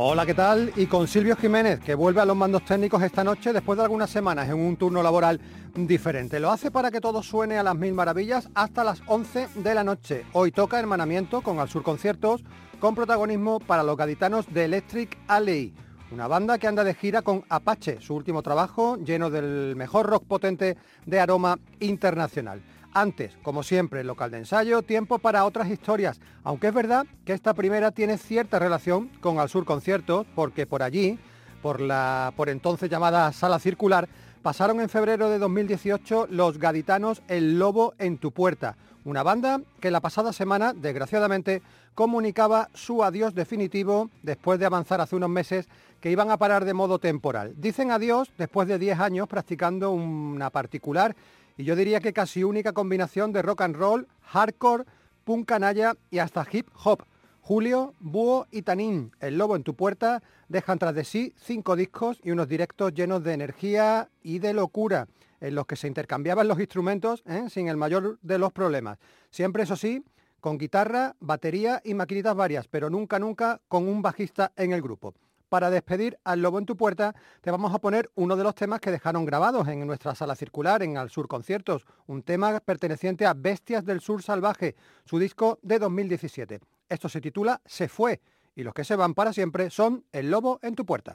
Hola, ¿qué tal? Y con Silvio Jiménez, que vuelve a los mandos técnicos esta noche después de algunas semanas en un turno laboral diferente. Lo hace para que todo suene a las mil maravillas hasta las 11 de la noche. Hoy toca hermanamiento con Al Sur Conciertos, con protagonismo para los gaditanos de Electric Alley, una banda que anda de gira con Apache, su último trabajo lleno del mejor rock potente de aroma internacional. Antes, como siempre, local de ensayo, tiempo para otras historias, aunque es verdad que esta primera tiene cierta relación con Al Sur Conciertos, porque por allí, por la por entonces llamada Sala Circular, pasaron en febrero de 2018 los gaditanos El Lobo en tu puerta, una banda que la pasada semana, desgraciadamente, comunicaba su adiós definitivo después de avanzar hace unos meses que iban a parar de modo temporal. Dicen adiós después de 10 años practicando una particular y yo diría que casi única combinación de rock and roll, hardcore, punk canalla y hasta hip hop. Julio, Búho y Tanín, El Lobo en tu puerta, dejan tras de sí cinco discos y unos directos llenos de energía y de locura, en los que se intercambiaban los instrumentos ¿eh? sin el mayor de los problemas. Siempre, eso sí, con guitarra, batería y maquinitas varias, pero nunca, nunca con un bajista en el grupo para despedir al Lobo en tu puerta, te vamos a poner uno de los temas que dejaron grabados en nuestra sala circular, en Al Sur Conciertos, un tema perteneciente a Bestias del Sur Salvaje, su disco de 2017. Esto se titula Se fue, y los que se van para siempre son El Lobo en tu puerta.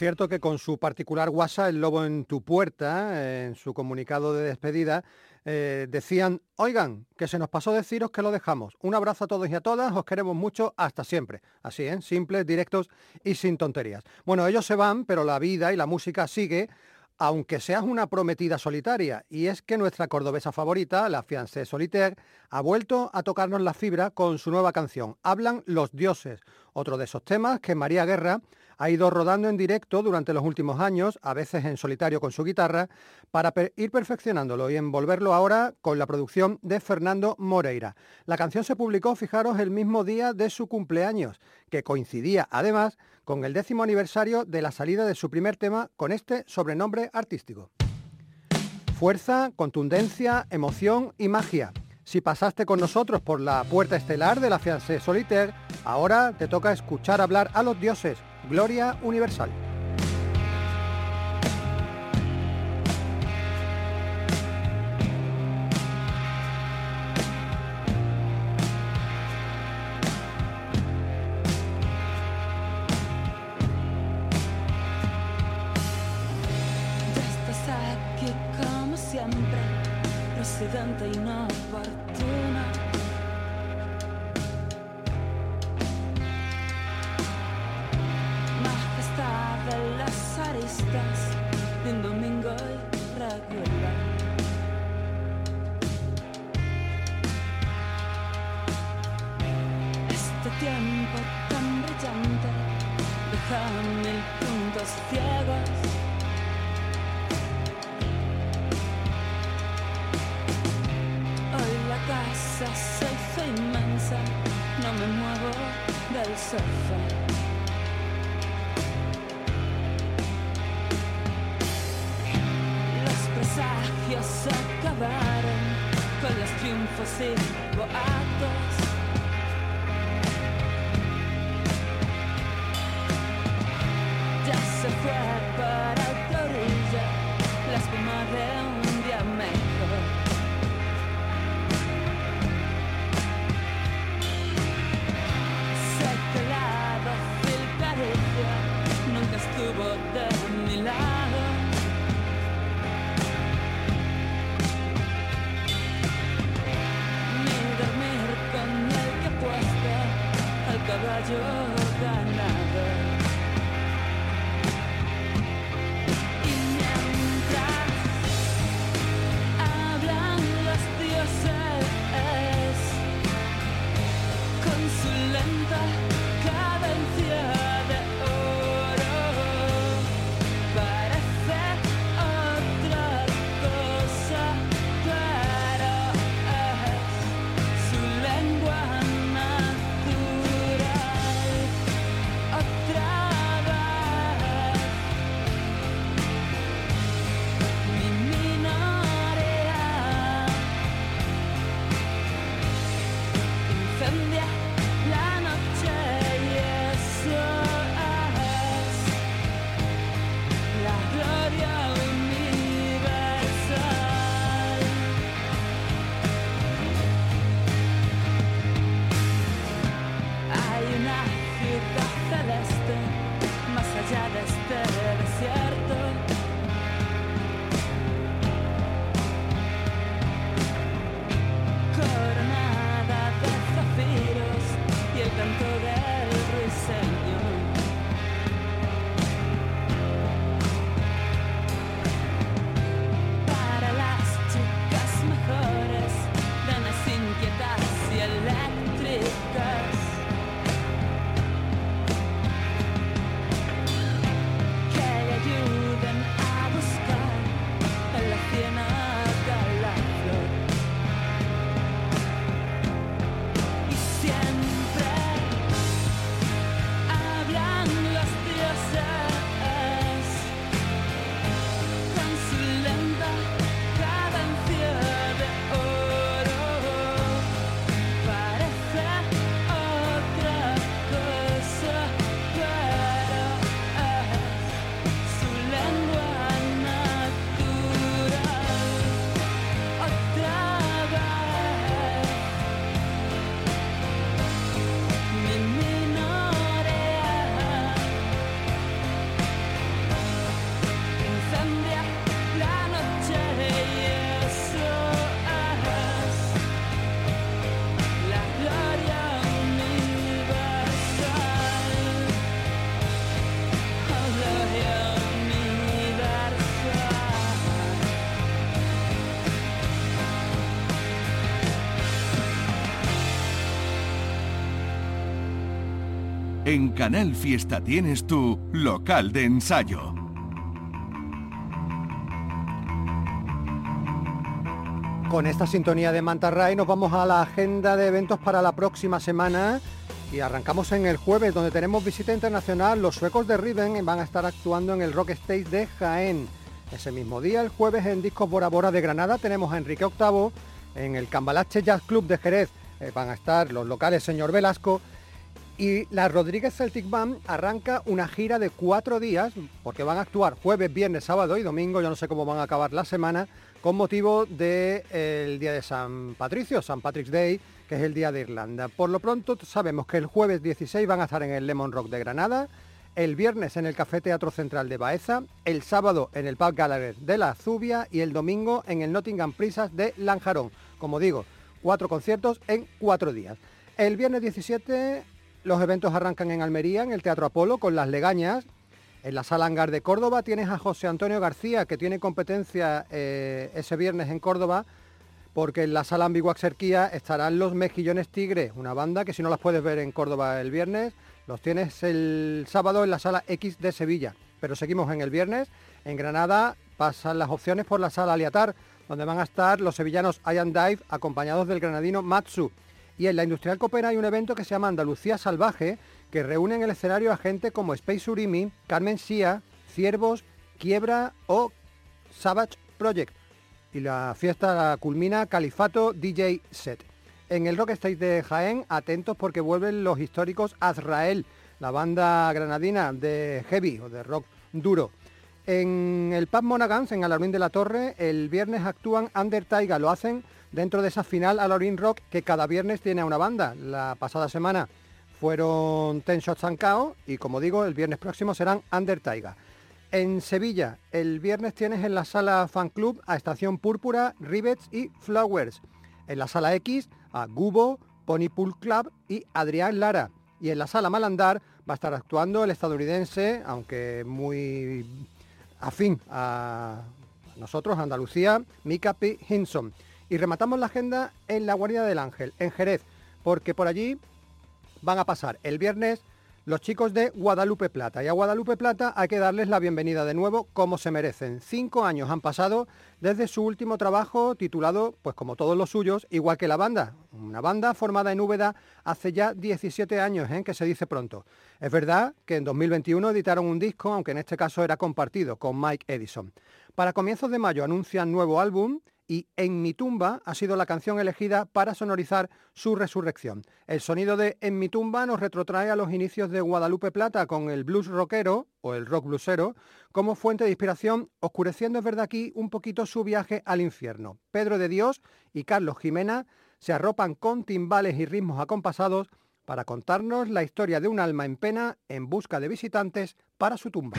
Cierto que con su particular WhatsApp, el lobo en tu puerta, en su comunicado de despedida, eh, decían, oigan, que se nos pasó deciros que lo dejamos. Un abrazo a todos y a todas, os queremos mucho, hasta siempre. Así, ¿eh? Simples, directos y sin tonterías. Bueno, ellos se van, pero la vida y la música sigue aunque seas una prometida solitaria, y es que nuestra cordobesa favorita, la fiancée solitaire, ha vuelto a tocarnos la fibra con su nueva canción, Hablan los dioses, otro de esos temas que María Guerra ha ido rodando en directo durante los últimos años, a veces en solitario con su guitarra, para ir perfeccionándolo y envolverlo ahora con la producción de Fernando Moreira. La canción se publicó, fijaros, el mismo día de su cumpleaños, que coincidía además con el décimo aniversario de la salida de su primer tema con este sobrenombre artístico. Fuerza, contundencia, emoción y magia. Si pasaste con nosotros por la puerta estelar de la Fiancé Solitaire, ahora te toca escuchar hablar a los dioses Gloria Universal. En Canal Fiesta tienes tu local de ensayo. Con esta sintonía de Mantarray nos vamos a la agenda de eventos para la próxima semana y arrancamos en el jueves donde tenemos visita internacional. Los suecos de Riven van a estar actuando en el Rock Stage de Jaén. Ese mismo día, el jueves, en Discos Bora Bora de Granada tenemos a Enrique VIII. En el Cambalache Jazz Club de Jerez eh, van a estar los locales Señor Velasco. Y la Rodríguez Celtic Band arranca una gira de cuatro días, porque van a actuar jueves, viernes, sábado y domingo, yo no sé cómo van a acabar la semana, con motivo del día de San Patricio, San Patrick's Day, que es el día de Irlanda. Por lo pronto sabemos que el jueves 16 van a estar en el Lemon Rock de Granada, el viernes en el Café Teatro Central de Baeza, el sábado en el Pub Gallery de la Zubia y el domingo en el Nottingham Prisas de Lanjarón. Como digo, cuatro conciertos en cuatro días. El viernes 17 los eventos arrancan en Almería, en el Teatro Apolo, con las legañas. En la Sala Hangar de Córdoba tienes a José Antonio García, que tiene competencia eh, ese viernes en Córdoba, porque en la Sala Ambiguaxerquía estarán los Mejillones Tigres, una banda que si no las puedes ver en Córdoba el viernes, los tienes el sábado en la Sala X de Sevilla. Pero seguimos en el viernes. En Granada pasan las opciones por la Sala Aliatar, donde van a estar los sevillanos Ian Dive, acompañados del granadino Matsu. Y en la Industrial Copera hay un evento que se llama Andalucía Salvaje, que reúne en el escenario a gente como Space Urimi, Carmen Sia, Ciervos, Quiebra o Savage Project. Y la fiesta culmina Califato DJ Set. En el Rock Stage de Jaén, atentos porque vuelven los históricos Azrael, la banda granadina de heavy o de rock duro. En el Pub Monagans, en Alarmín de la Torre, el viernes actúan Under Taiga, lo hacen dentro de esa final Alarmín Rock que cada viernes tiene a una banda. La pasada semana fueron Ten Shots and y como digo, el viernes próximo serán Under. En Sevilla, el viernes tienes en la sala Fan Club a Estación Púrpura, Rivets y Flowers. En la sala X a Gubo, Pony Pool Club y Adrián Lara. Y en la sala Malandar va a estar actuando el estadounidense, aunque muy afín a nosotros, Andalucía, Mika P. Hinson. Y rematamos la agenda en la Guardia del Ángel, en Jerez, porque por allí van a pasar el viernes los chicos de Guadalupe Plata. Y a Guadalupe Plata hay que darles la bienvenida de nuevo como se merecen. Cinco años han pasado desde su último trabajo titulado, pues como todos los suyos, igual que la banda. Una banda formada en Úbeda hace ya 17 años, ¿eh? que se dice pronto. Es verdad que en 2021 editaron un disco, aunque en este caso era compartido con Mike Edison. Para comienzos de mayo anuncian nuevo álbum y En mi tumba ha sido la canción elegida para sonorizar su resurrección. El sonido de En mi tumba nos retrotrae a los inicios de Guadalupe Plata con el blues rockero o el rock bluesero como fuente de inspiración, oscureciendo es verdad aquí un poquito su viaje al infierno. Pedro de Dios y Carlos Jimena se arropan con timbales y ritmos acompasados para contarnos la historia de un alma en pena en busca de visitantes para su tumba.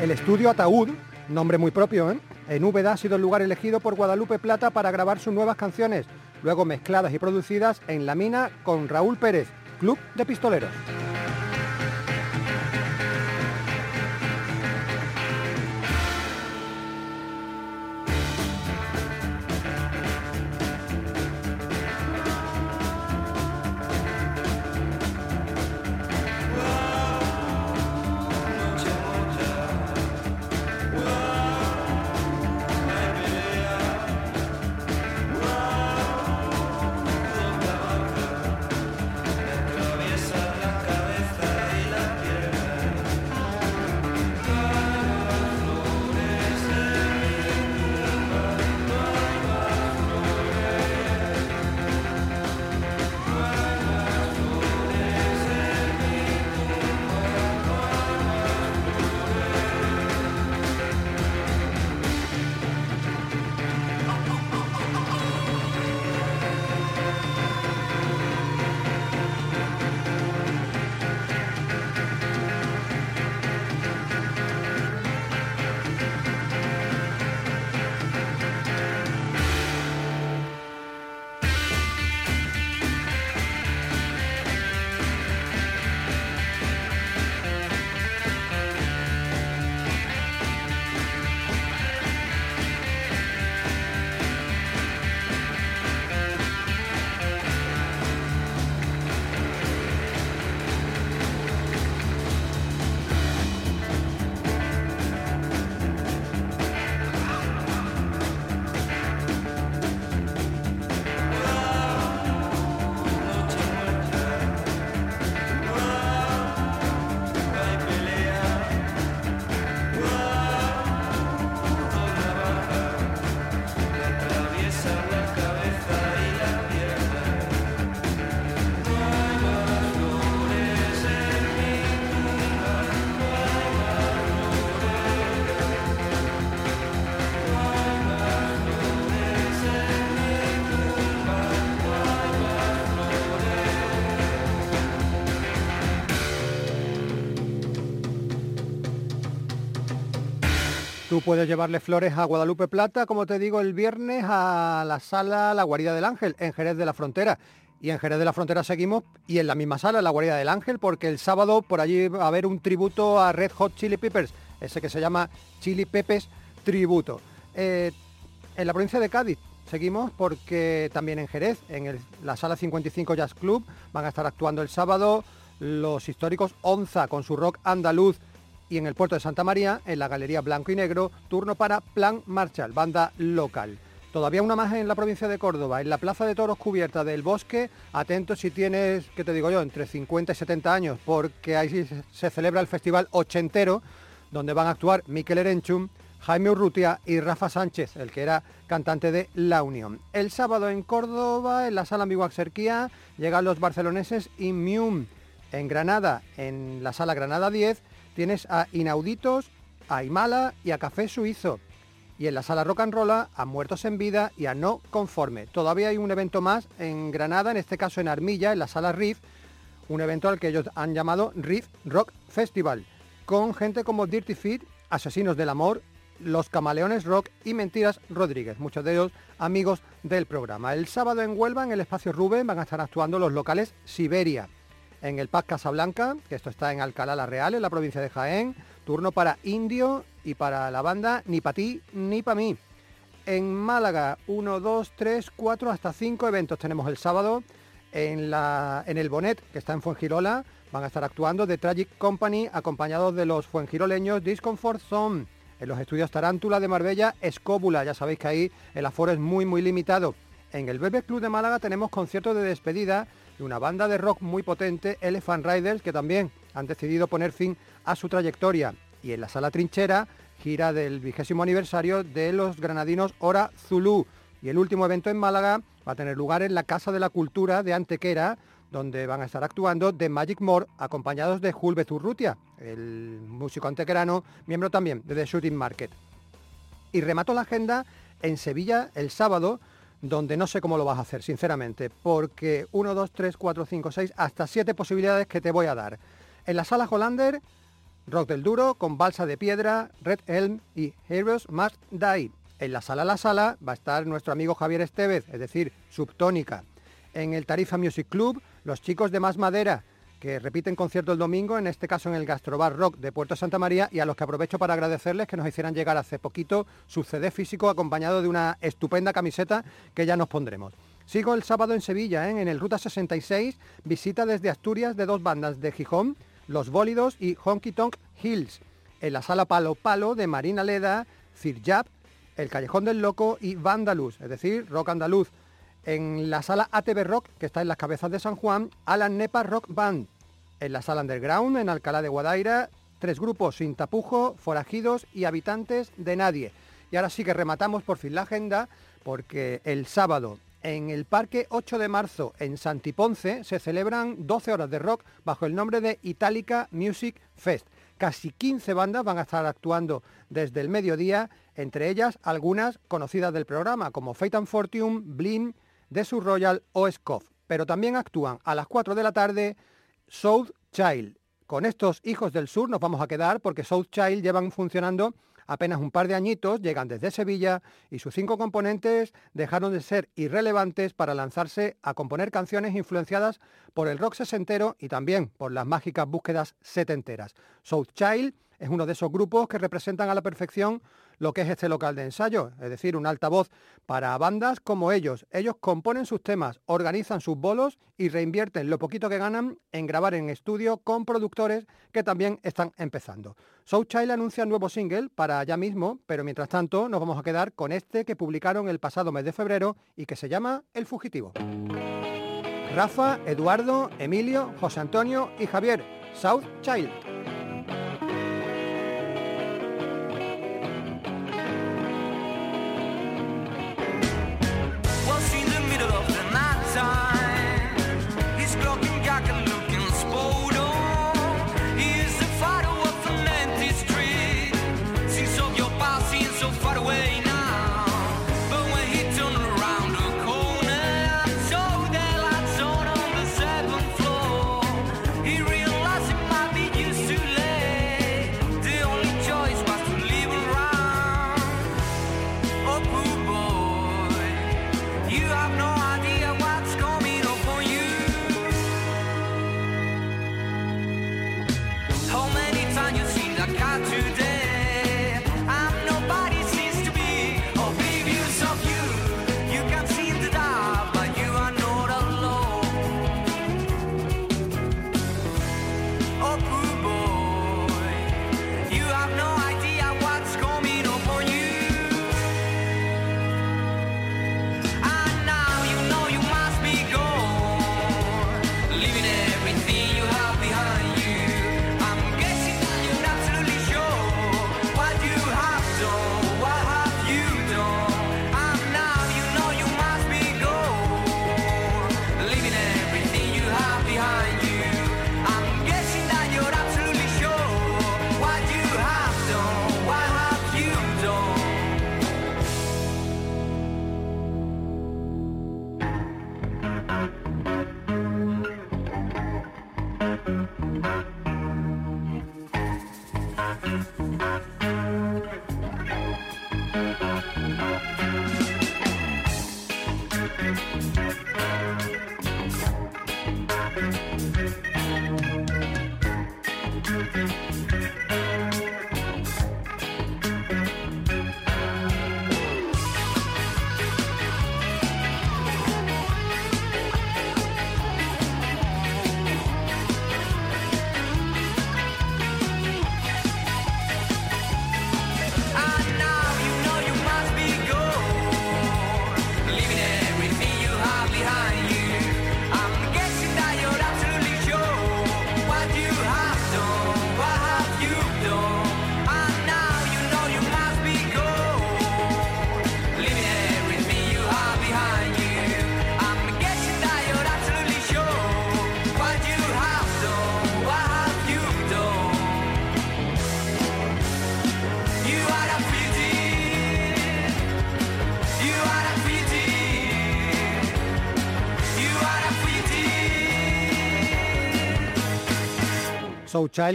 El estudio Ataúd, nombre muy propio, ¿eh? En Úbeda ha sido el lugar elegido por Guadalupe Plata para grabar sus nuevas canciones, luego mezcladas y producidas en La Mina con Raúl Pérez, Club de Pistoleros. Puedes llevarle flores a Guadalupe Plata, como te digo, el viernes a la sala La Guarida del Ángel, en Jerez de la Frontera. Y en Jerez de la Frontera seguimos y en la misma sala, La Guarida del Ángel, porque el sábado por allí va a haber un tributo a Red Hot Chili Peppers, ese que se llama Chili Peppers Tributo. Eh, en la provincia de Cádiz seguimos porque también en Jerez, en la sala 55 Jazz Club, van a estar actuando el sábado los históricos Onza con su rock andaluz y en el puerto de Santa María, en la Galería Blanco y Negro, turno para Plan Marshall, banda local. Todavía una más en la provincia de Córdoba, en la Plaza de Toros cubierta del Bosque, atento si tienes, ¿qué te digo yo?, entre 50 y 70 años, porque ahí se celebra el Festival Ochentero, donde van a actuar Miquel Erenchum, Jaime Urrutia y Rafa Sánchez, el que era cantante de La Unión. El sábado en Córdoba, en la sala Ambigua Serquía, llegan los barceloneses Immun. En Granada, en la sala Granada 10, tienes a Inauditos, a Imala y a Café Suizo. Y en la sala Rock and Roll a Muertos en Vida y a No Conforme. Todavía hay un evento más en Granada, en este caso en Armilla, en la sala Riff, un evento al que ellos han llamado Riff Rock Festival, con gente como Dirty Feet, Asesinos del Amor, Los Camaleones Rock y Mentiras Rodríguez, muchos de ellos amigos del programa. El sábado en Huelva, en el espacio Rubén, van a estar actuando los locales Siberia en el Paz Casablanca, que esto está en Alcalá la Real, en la provincia de Jaén. Turno para Indio y para la banda Ni para ti ni para mí. En Málaga, 1, 2, 3, 4, hasta 5 eventos tenemos el sábado. En, el Bonet, que está en Fuengirola, van a estar actuando The Tragic Company, acompañados de los fuengiroleños Discomfort Zone. En los estudios Tarántula de Marbella, Escóbula, ya sabéis que ahí el aforo es muy, muy limitado. En el Bebe Club de Málaga tenemos concierto de despedida y una banda de rock muy potente, Elephant Riders, que también han decidido poner fin a su trayectoria. Y en la sala trinchera, gira del vigésimo aniversario de los granadinos Hora Zulu. Y el último evento en Málaga va a tener lugar en la Casa de la Cultura de Antequera, donde van a estar actuando The Magic More, acompañados de Julbe Zurrutia, el músico antequerano, miembro también de The Shooting Market. Y remato la agenda en Sevilla el sábado, donde no sé cómo lo vas a hacer, sinceramente, porque 1, 2, 3, 4, 5, 6, hasta 7 posibilidades que te voy a dar. En la sala Hollander, Rock del Duro, con Balsa de Piedra, Red Elm y Heroes Must Die. En la sala La Sala va a estar nuestro amigo Javier Estevez, es decir, Subtónica. En el Tarifa Music Club, los chicos de Más Madera, que repiten concierto el domingo, en este caso en el Gastrobar Rock de Puerto Santa María, y a los que aprovecho para agradecerles que nos hicieran llegar hace poquito su CD físico acompañado de una estupenda camiseta que ya nos pondremos. Sigo el sábado en Sevilla, ¿eh? en el Ruta 66, visita desde Asturias de dos bandas de Gijón, Los Bólidos y Honky Tonk Hills. En la sala Palo Palo de Marina Leda, Cirjap, El Callejón del Loco y Vandaluz, es decir, rock andaluz. En la sala ATV Rock, que está en las cabezas de San Juan, Alan Nepa Rock Band en la sala underground, en Alcalá de Guadaira, tres grupos sin tapujo, forajidos y habitantes de nadie. Y ahora sí que rematamos por fin la agenda, porque el sábado en el Parque 8 de marzo en Santiponce se celebran 12 horas de rock bajo el nombre de Itálica Music Fest. Casi 15 bandas van a estar actuando desde el mediodía, entre ellas algunas conocidas del programa como Fate and Fortune, Blin, Desur Royal o Scoff. Pero también actúan a las 4 de la tarde South Child. Con estos hijos del sur nos vamos a quedar porque South Child llevan funcionando apenas un par de añitos, llegan desde Sevilla y sus cinco componentes dejaron de ser irrelevantes para lanzarse a componer canciones influenciadas por el rock sesentero y también por las mágicas búsquedas setenteras. South Child es uno de esos grupos que representan a la perfección lo que es este local de ensayo, es decir, un altavoz para bandas como ellos. Ellos componen sus temas, organizan sus bolos y reinvierten lo poquito que ganan en grabar en estudio con productores que también están empezando. South Child anuncia un nuevo single para ya mismo, pero mientras tanto nos vamos a quedar con este que publicaron el pasado mes de febrero y que se llama El Fugitivo. Rafa, Eduardo, Emilio, José Antonio y Javier, South Child.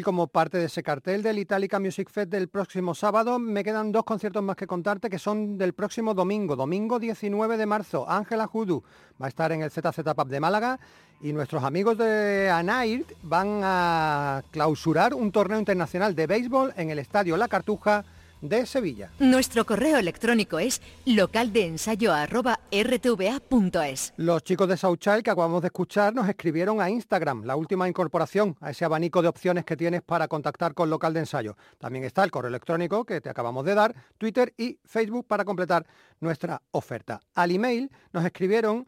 Como parte de ese cartel del Italica Music Fest del próximo sábado. Me quedan dos conciertos más que contarte que son del próximo domingo, domingo 19 de marzo. Ángela Judu va a estar en el ZZ Pub de Málaga y nuestros amigos de Anair van a clausurar un torneo internacional de béisbol en el Estadio La Cartuja de Sevilla. Nuestro correo electrónico es localdeensayo.rtva.es. Los chicos de Sauchal que acabamos de escuchar nos escribieron a Instagram, la última incorporación a ese abanico de opciones que tienes para contactar con local de ensayo. También está el correo electrónico que te acabamos de dar, Twitter y Facebook para completar nuestra oferta. Al email nos escribieron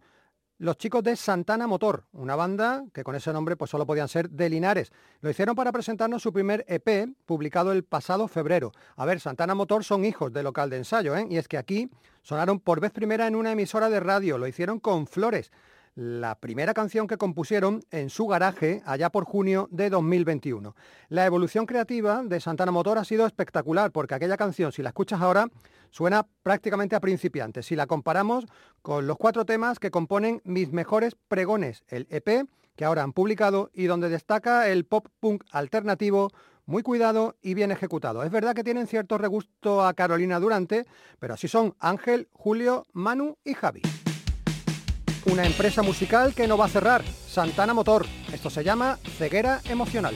los chicos de Santana Motor, una banda que con ese nombre pues solo podían ser de Linares. Lo hicieron para presentarnos su primer EP, publicado el pasado febrero. A ver, Santana Motor son hijos de local de ensayo, ¿eh? y es que aquí sonaron por vez primera en una emisora de radio, lo hicieron con Flores la primera canción que compusieron en su garaje allá por junio de 2021. La evolución creativa de Santana Motor ha sido espectacular porque aquella canción, si la escuchas ahora, suena prácticamente a principiante. Si la comparamos con los cuatro temas que componen Mis Mejores Pregones, el EP que ahora han publicado y donde destaca el pop punk alternativo muy cuidado y bien ejecutado. Es verdad que tienen cierto regusto a Carolina Durante, pero así son Ángel, Julio, Manu y Javi una empresa musical que no va a cerrar, Santana Motor. Esto se llama ceguera emocional.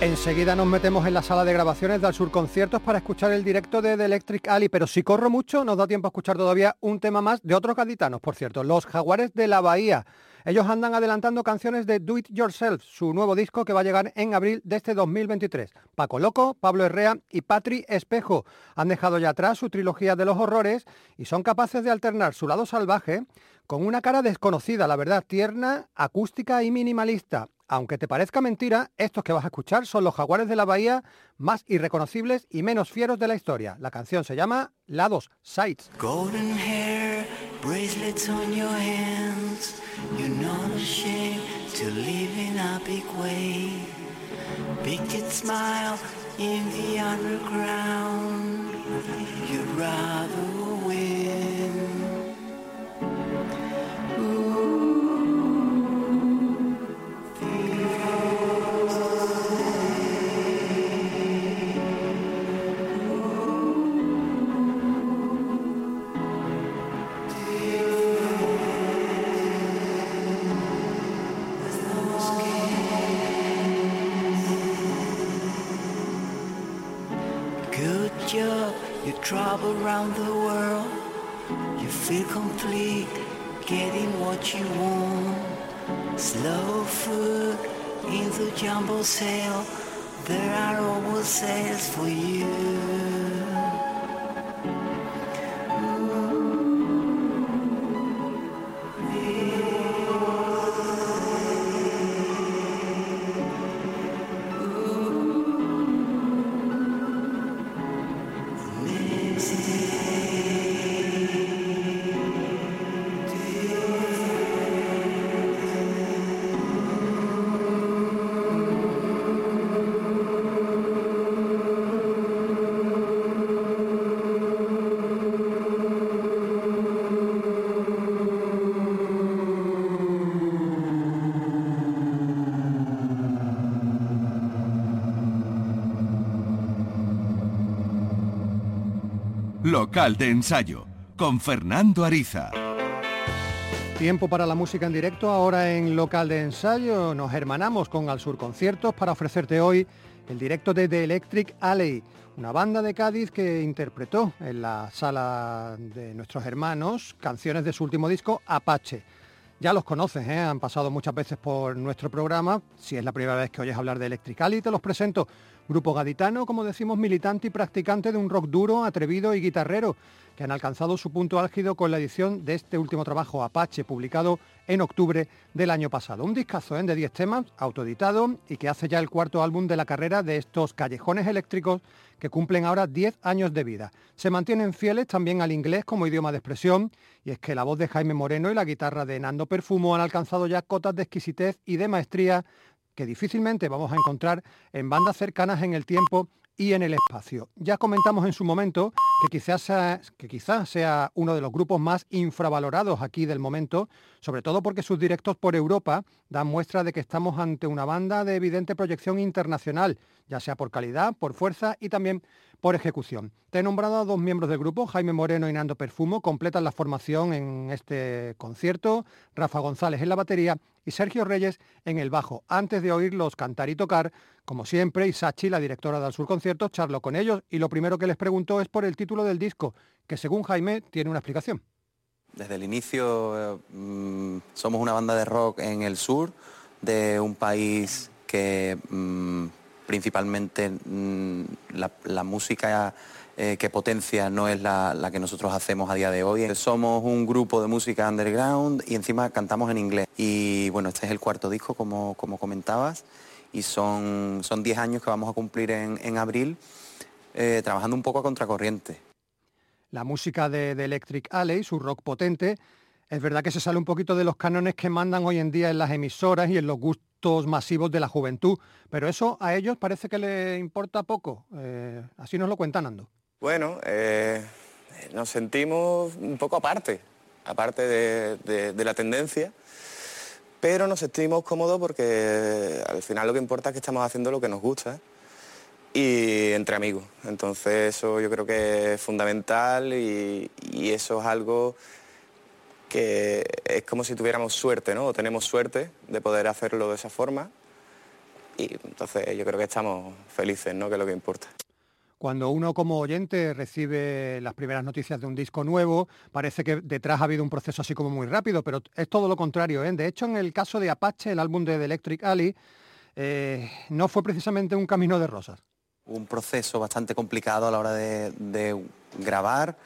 Enseguida nos metemos en la sala de grabaciones del Sur Conciertos para escuchar el directo de The Electric Ali, pero si corro mucho nos da tiempo a escuchar todavía un tema más de otros gaditanos, por cierto, los Jaguares de la Bahía. Ellos andan adelantando canciones de Do It Yourself, su nuevo disco que va a llegar en abril de este 2023. Paco Loco, Pablo Herrea y Patri Espejo han dejado ya atrás su trilogía de los horrores y son capaces de alternar su lado salvaje con una cara desconocida, la verdad, tierna, acústica y minimalista. Aunque te parezca mentira, estos que vas a escuchar son los jaguares de la bahía más irreconocibles y menos fieros de la historia. La canción se llama Lados, rather around the world, you feel complete, getting what you want. Slow food in the jumbo sale, there are always sales for you. Local de ensayo, con Fernando Ariza. Tiempo para la música en directo, ahora en local de ensayo nos hermanamos con Al Sur Conciertos para ofrecerte hoy el directo de The Electric Alley, una banda de Cádiz que interpretó en la sala de nuestros hermanos canciones de su último disco, Apache. Ya los conoces, ¿eh? han pasado muchas veces por nuestro programa. Si es la primera vez que oyes hablar de Electric Alley, te los presento. Grupo gaditano, como decimos, militante y practicante de un rock duro, atrevido y guitarrero, que han alcanzado su punto álgido con la edición de este último trabajo, Apache, publicado en octubre del año pasado. Un discazo ¿eh? de 10 temas, autoeditado y que hace ya el cuarto álbum de la carrera de estos callejones eléctricos que cumplen ahora 10 años de vida. Se mantienen fieles también al inglés como idioma de expresión y es que la voz de Jaime Moreno y la guitarra de Nando Perfumo han alcanzado ya cotas de exquisitez y de maestría que difícilmente vamos a encontrar en bandas cercanas en el tiempo y en el espacio. Ya comentamos en su momento que quizás, sea, que quizás sea uno de los grupos más infravalorados aquí del momento, sobre todo porque sus directos por Europa dan muestra de que estamos ante una banda de evidente proyección internacional, ya sea por calidad, por fuerza y también por ejecución. Te he nombrado a dos miembros del grupo, Jaime Moreno y Nando Perfumo, completan la formación en este concierto, Rafa González en la batería y Sergio Reyes en el bajo. Antes de oírlos cantar y tocar, como siempre, Isachi, la directora del Sur Conciertos, charló con ellos y lo primero que les preguntó es por el título del disco, que según Jaime tiene una explicación. Desde el inicio eh, mm, somos una banda de rock en el sur de un país que mm, principalmente mm, la, música eh, que potencia no es la, que nosotros hacemos a día de hoy. Somos un grupo de música underground y encima cantamos en inglés. Y bueno, este es el cuarto disco, como, como comentabas, y son 10 años que vamos a cumplir en, abril, eh, trabajando un poco a contracorriente. La música de, de Electric Alley, su rock potente, es verdad que se sale un poquito de los cánones que mandan hoy en día en las emisoras y en los gustos masivos de la juventud, pero eso a ellos parece que les importa poco. Eh, así nos lo cuentan Ando. Bueno, eh, nos sentimos un poco aparte, aparte de, la tendencia, pero nos sentimos cómodos porque al final lo que importa es que estamos haciendo lo que nos gusta y entre amigos. Entonces eso yo creo que es fundamental y eso es algo que es como si tuviéramos suerte, ¿no? O tenemos suerte de poder hacerlo de esa forma. Y entonces yo creo que estamos felices, ¿no? Que es lo que importa. Cuando uno como oyente recibe las primeras noticias de un disco nuevo, parece que detrás ha habido un proceso así como muy rápido, pero es todo lo contrario. ¿eh? De hecho, en el caso de Apache, el álbum de The Electric Alley, eh, no fue precisamente un camino de rosas. Un proceso bastante complicado a la hora de grabar,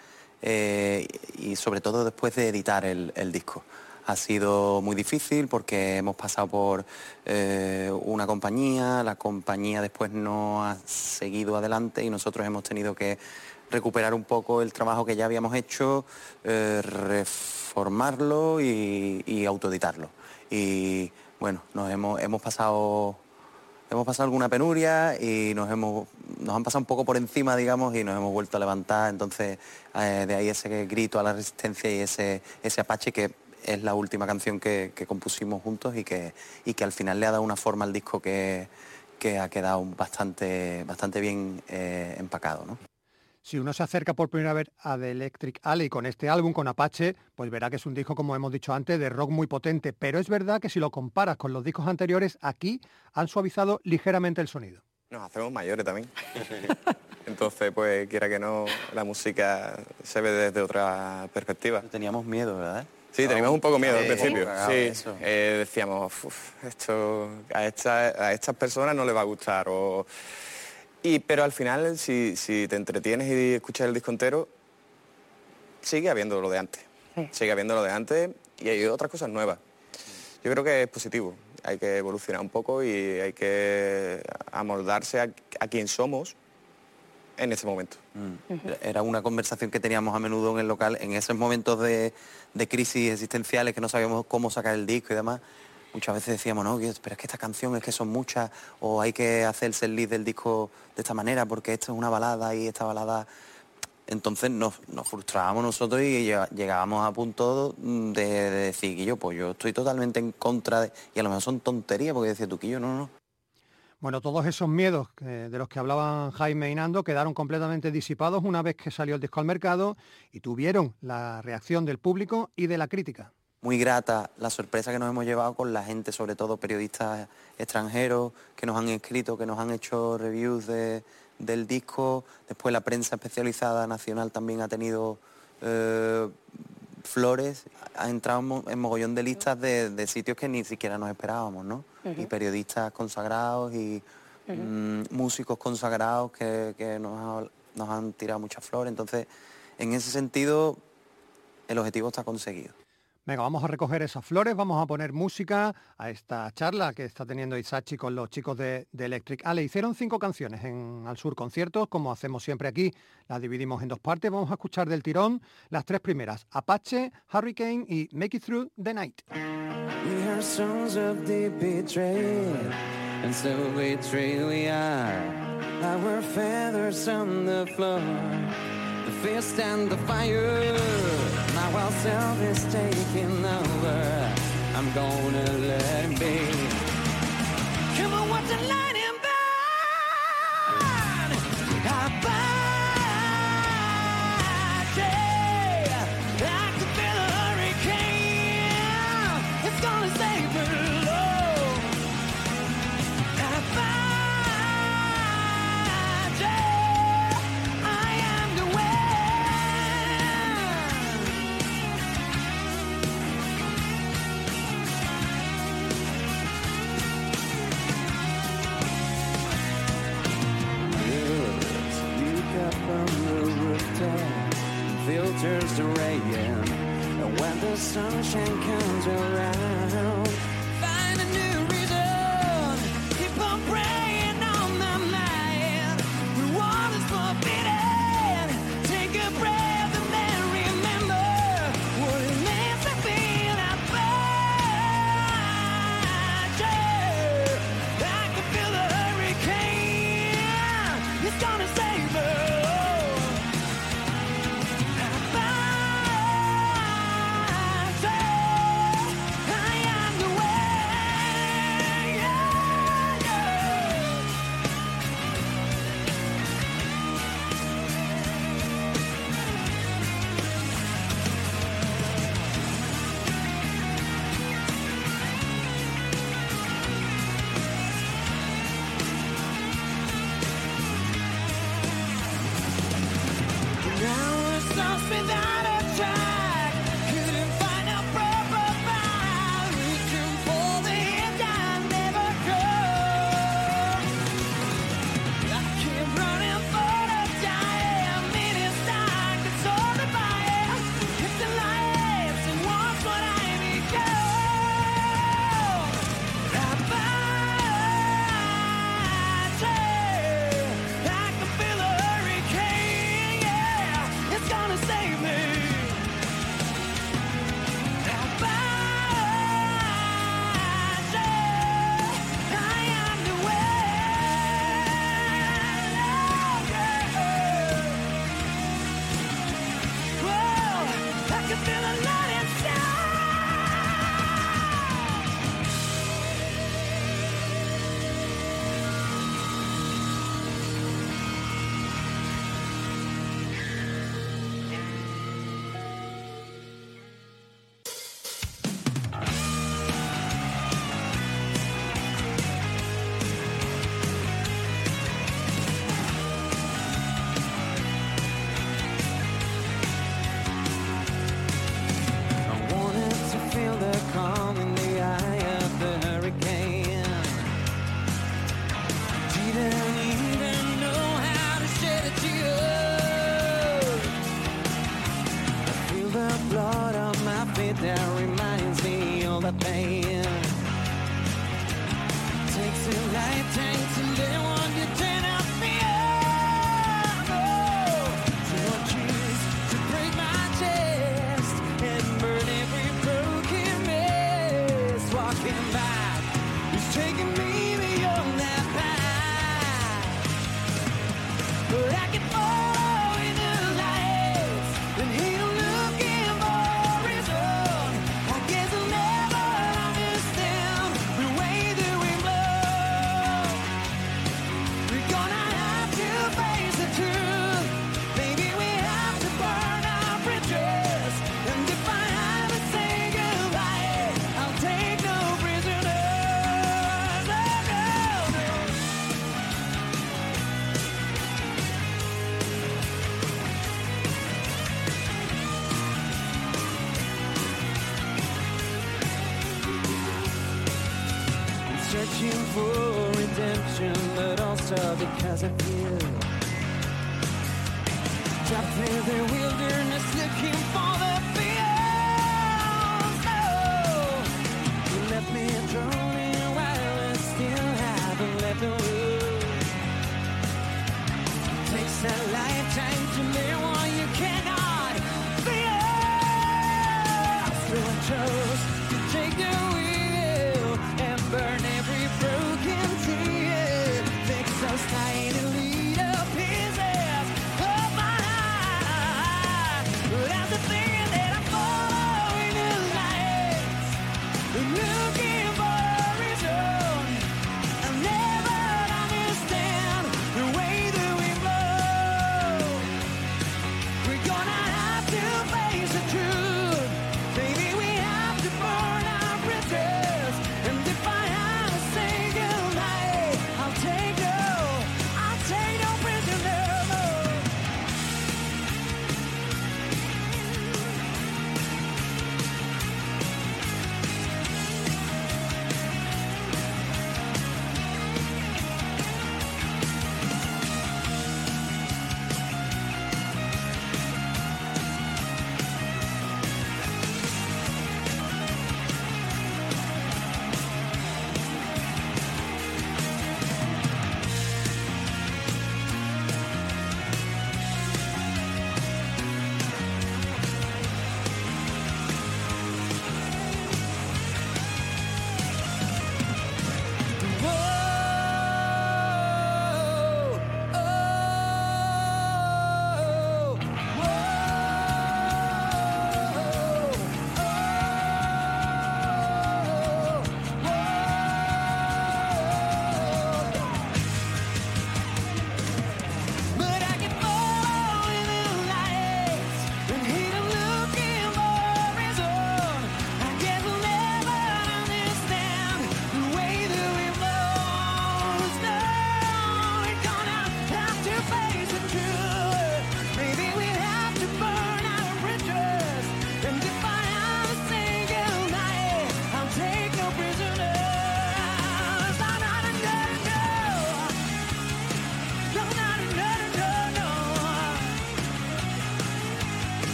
eh, y sobre todo después de editar el, disco. Ha sido muy difícil porque hemos pasado por eh, una compañía, la compañía después no ha seguido adelante y nosotros hemos tenido que recuperar un poco el trabajo que ya habíamos hecho, eh, reformarlo y, y autoeditarlo. Y bueno, nos hemos, hemos pasado hemos pasado alguna penuria y nos hemos nos han pasado un poco por encima, digamos, y nos hemos vuelto a levantar. Entonces, eh, de ahí ese grito a la resistencia y ese, ese Apache que es la última canción que, compusimos juntos y que, y que al final le ha dado una forma al disco que, que ha quedado bastante, bastante bien eh, empacado. ¿no? Si uno se acerca por primera vez a The Electric Alley con este álbum, con Apache, pues verá que es un disco, como hemos dicho antes, de rock muy potente. Pero es verdad que si lo comparas con los discos anteriores, aquí han suavizado ligeramente el sonido. Nos hacemos mayores también. Entonces, pues quiera que no, la música se ve desde otra perspectiva. Teníamos miedo, ¿verdad? Sí, teníamos un poco miedo al principio. Sí, eh, decíamos, esto a, a estas personas no les va a gustar. O y, pero al final, si, te entretienes y escuchas el disco entero, sigue habiendo lo de antes. Sigue habiendo lo de antes y hay otras cosas nuevas. Yo creo que es positivo. Hay que evolucionar un poco y hay que amoldarse a, a quien somos en ese momento. Mm. Era una conversación que teníamos a menudo en el local, en esos momentos de, de crisis existenciales que no sabíamos cómo sacar el disco y demás muchas veces decíamos, no, pero es que esta canción es que son muchas, o hay que hacerse el lead del disco de esta manera, porque esto es una balada y esta balada... Entonces nos, frustrábamos nosotros y llegábamos a punto de, decir, que yo, pues yo estoy totalmente en contra de... Y a lo mejor son tonterías, porque decía tú, yo no, no. Bueno, todos esos miedos de los que hablaban Jaime y quedaron completamente disipados una vez que salió el disco al mercado y tuvieron la reacción del público y de la crítica. Muy grata la sorpresa que nos hemos llevado con la gente, sobre todo periodistas extranjeros que nos han escrito, que nos han hecho reviews de, del disco. Después la prensa especializada nacional también ha tenido eh, flores, ha entrado en mogollón de listas de, de sitios que ni siquiera nos esperábamos, ¿no? Y periodistas consagrados y mm, músicos consagrados que, que nos, ha- nos han tirado muchas flores. Entonces, en ese sentido, el objetivo está conseguido. Venga, vamos a recoger esas flores, vamos a poner música a esta charla que está teniendo Isachi con los chicos de, Electric. Ale, hicieron cinco canciones en Al Sur Conciertos, como hacemos siempre aquí, las dividimos en dos partes. Vamos a escuchar del tirón las tres primeras, Apache, Hurricane y Make It Through the Night. We while self is taking over, I'm gonna let him be. Come on, what's the light? The sunshine comes around, feel alive. redemption, but also because of you. Trapped in the wilderness, looking for the fields. Oh, you left me drowning while I still haven't left the room. Takes a lifetime to learn what you cannot feel. Still, I chose to take the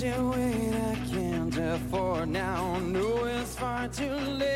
I can't afford now. No, it's far too late.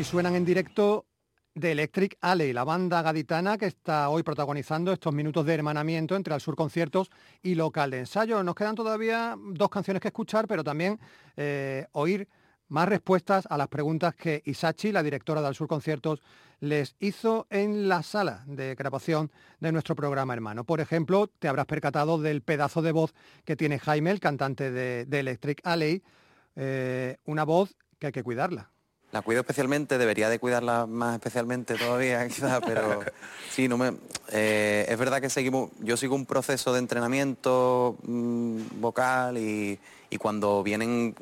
Así suenan en directo de Electric Alley, la banda gaditana que está hoy protagonizando estos minutos de hermanamiento entre Al Sur Conciertos y local de ensayo. Nos quedan todavía dos canciones que escuchar, pero también eh, oír más respuestas a las preguntas que Isachi, la directora de Al Sur Conciertos, les hizo en la sala de grabación de nuestro programa hermano. Por ejemplo, te habrás percatado del pedazo de voz que tiene Jaime, el cantante de, Electric Alley, eh, una voz que hay que cuidarla. La cuido especialmente, debería de cuidarla más especialmente todavía, quizás, pero sí, no eh, es verdad que seguimos. Yo sigo un proceso de entrenamiento mm, vocal y, y cuando vienen,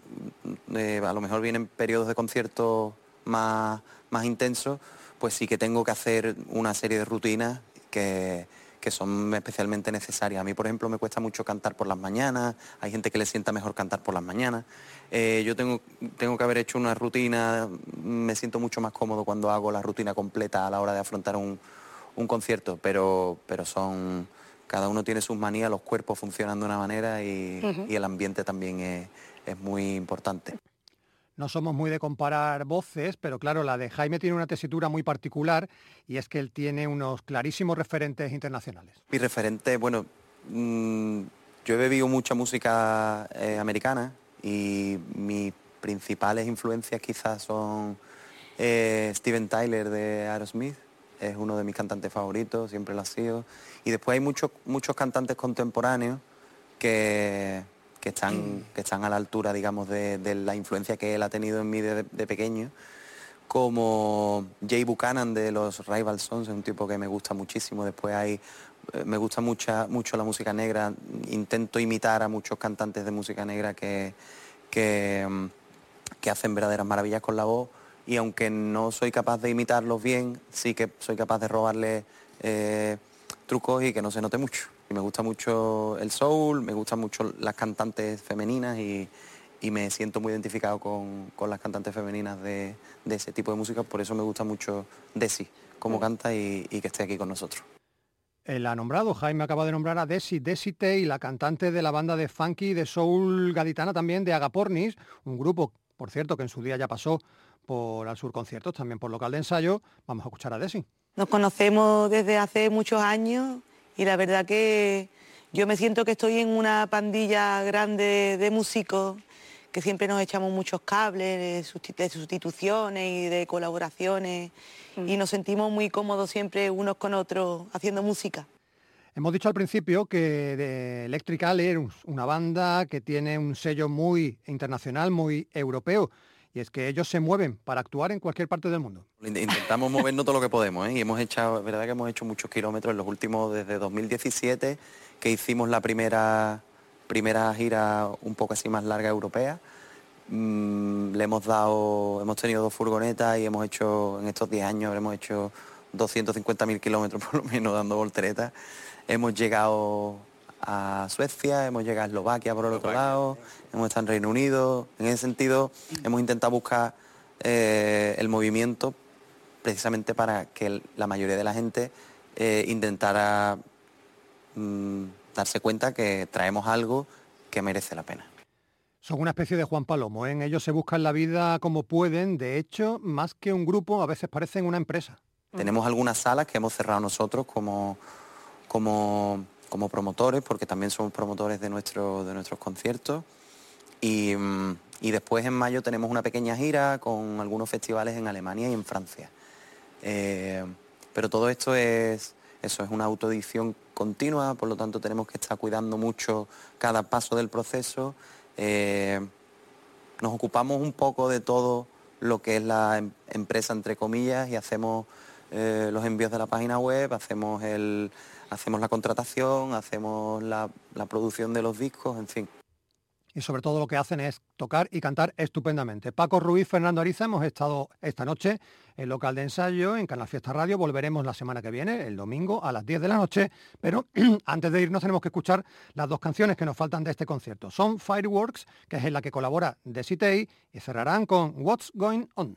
eh, a lo mejor vienen periodos de conciertos más, más intensos, pues sí que tengo que hacer una serie de rutinas que, que son especialmente necesarias. A mí, por ejemplo, me cuesta mucho cantar por las mañanas, hay gente que le sienta mejor cantar por las mañanas. Eh, yo tengo, tengo que haber hecho una rutina, me siento mucho más cómodo cuando hago la rutina completa a la hora de afrontar un, un concierto, pero, pero son, cada uno tiene sus manías, los cuerpos funcionan de una manera y, y el ambiente también es, es muy importante. No somos muy de comparar voces, pero claro, la de Jaime tiene una tesitura muy particular y es que él tiene unos clarísimos referentes internacionales. Mi referente, bueno, mm, yo he bebido mucha música eh, americana y mis principales influencias quizás son eh, Steven Tyler de Aerosmith, es uno de mis cantantes favoritos, siempre lo ha sido. Y después hay muchos, muchos cantantes contemporáneos que, que, están, que están a la altura, digamos, de, de la influencia que él ha tenido en mí de, de pequeño como Jay Buchanan de los Rival Sons, es un tipo que me gusta muchísimo. Después hay, eh, me gusta mucha, mucho la música negra, intento imitar a muchos cantantes de música negra que, que, mm, que hacen verdaderas maravillas con la voz y aunque no soy capaz de imitarlos bien, sí que soy capaz de robarle eh, trucos y que no se note mucho. Y me gusta mucho el soul, me gustan mucho las cantantes femeninas y, y me siento muy identificado con, con las cantantes femeninas de, de ese tipo de música, por eso me gusta mucho Desi, cómo canta y, y que esté aquí con nosotros. Él ha nombrado, Jaime acaba de nombrar a Desi, Desi Tay, la cantante de la banda de funky de soul gaditana también de Agapornis, un grupo, por cierto, que en su día ya pasó por Al Sur Conciertos, también por local de ensayo. Vamos a escuchar a Desi. Nos conocemos desde hace muchos años y la verdad que yo me siento que estoy en una pandilla grande de músicos que siempre nos echamos muchos cables de susti- de sustituciones y de colaboraciones y nos sentimos muy cómodos siempre unos con otros haciendo música. Hemos dicho al principio que de Electric es una banda que tiene un sello muy internacional, muy europeo, y es que ellos se mueven para actuar en cualquier parte del mundo. Int- Intentamos movernos todo lo que podemos, ¿eh? Y hemos hecho, verdad que hemos hecho muchos kilómetros en los últimos, desde 2017, que hicimos la primera, primera gira un poco así más larga europea. Mm, le hemos dado, hemos tenido dos furgonetas y hemos hecho, en estos 10 años habremos hecho 250.000 kilómetros por lo menos dando volteretas. Hemos llegado a Suecia, hemos llegado a Eslovaquia por el otro lado, hemos estado en Reino Unido. En ese sentido, hemos intentado buscar eh, el movimiento precisamente para que la mayoría de la gente eh, intentara mm, darse cuenta que traemos algo que merece la pena. Son una especie de Juan Palomo, ¿eh? ellos se buscan la vida como pueden, de hecho, más que un grupo, a veces parecen una empresa. Tenemos algunas salas que hemos cerrado nosotros como, como, como promotores, porque también somos promotores de, nuestro, de nuestros conciertos. Y, mm, y después en mayo tenemos una pequeña gira con algunos festivales en Alemania y en Francia. Eh, pero todo esto es, eso, es una autoedición continua, por lo tanto tenemos que estar cuidando mucho cada paso del proceso. Eh, nos ocupamos un poco de todo lo que es la em- empresa entre comillas y hacemos eh, los envíos de la página web, hacemos, el, hacemos la contratación, hacemos la, producción de los discos, en fin. y sobre todo lo que hacen es tocar y cantar estupendamente. Paco Ruiz, Fernando Ariza, hemos estado esta noche en local de ensayo en Canal Fiesta Radio, volveremos la semana que viene, el domingo a las 10 de la noche, pero antes de irnos tenemos que escuchar las dos canciones que nos faltan de este concierto. Son Fireworks, que es en la que colabora Desi Tay, y cerrarán con What's Going On.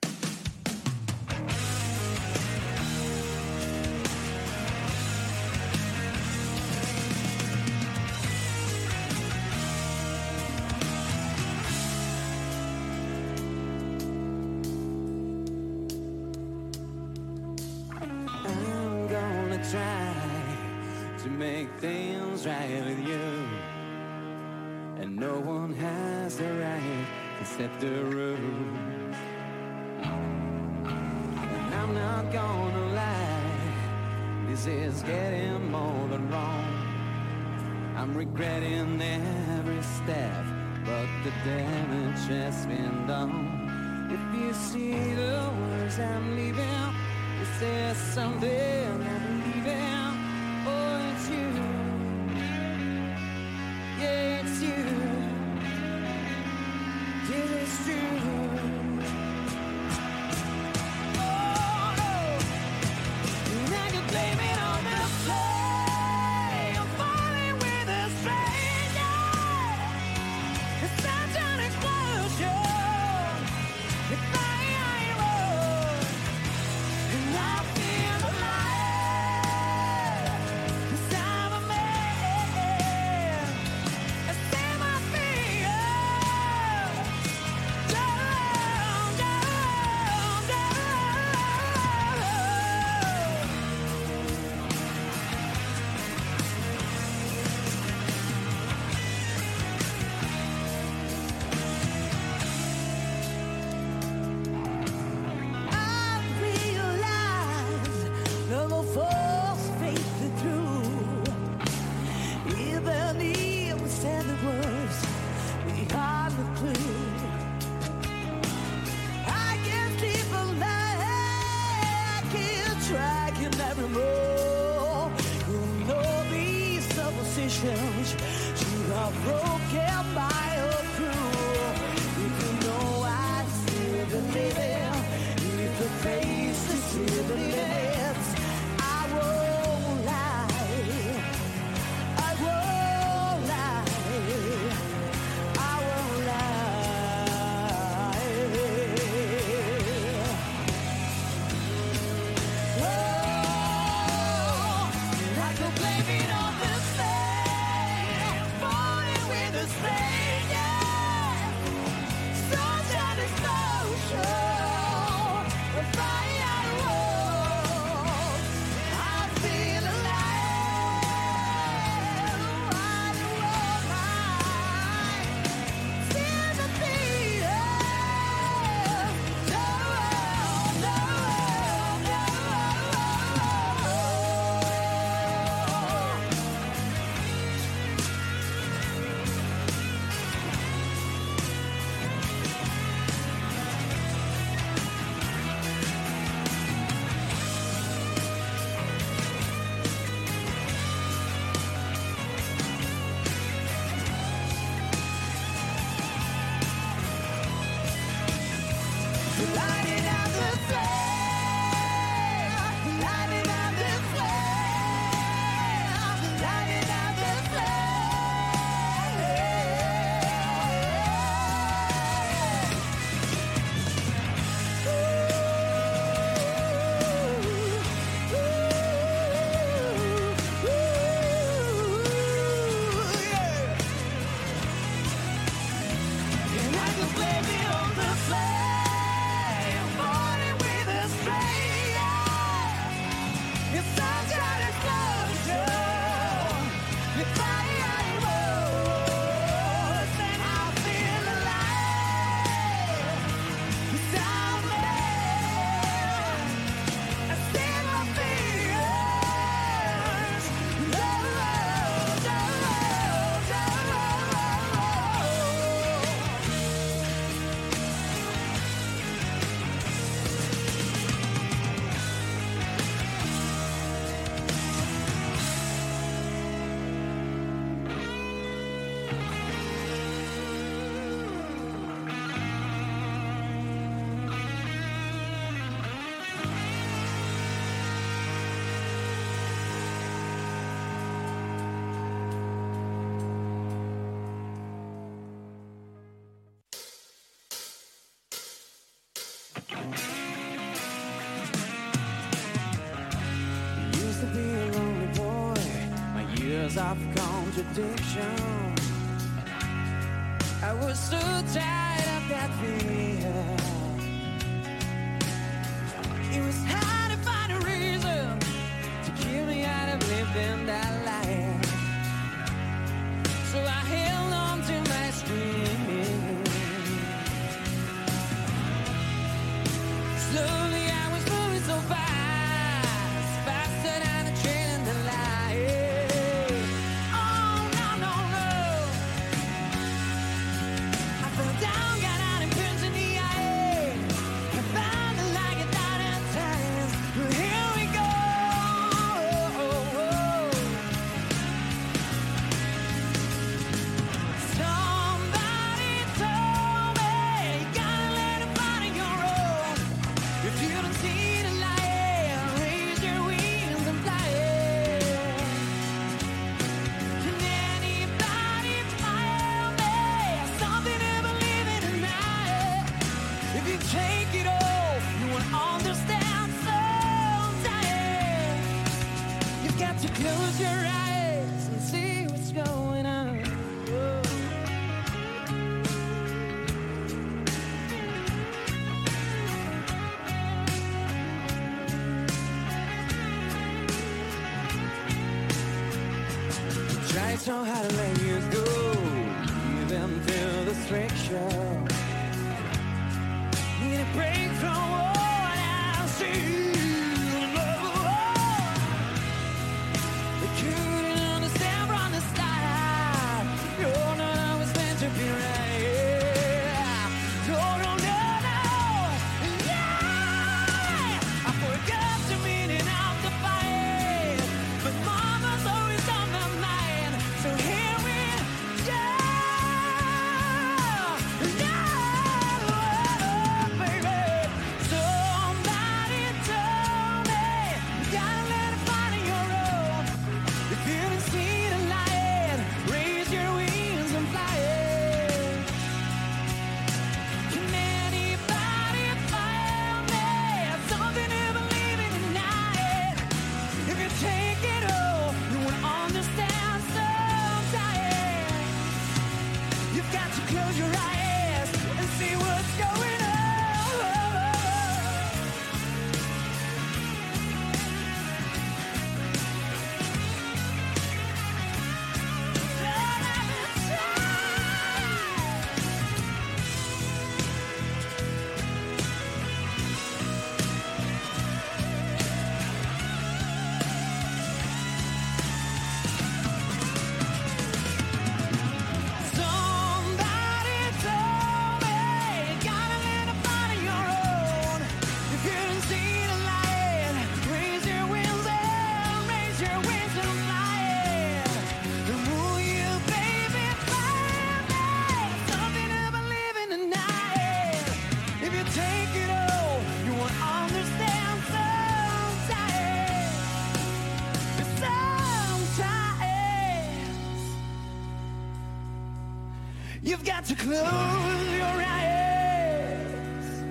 to close your eyes.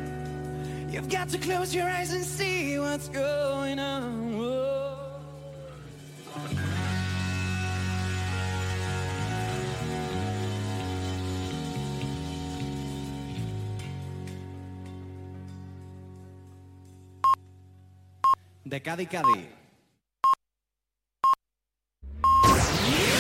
You've got to close your eyes and see what's going on. De Cadi Cadi.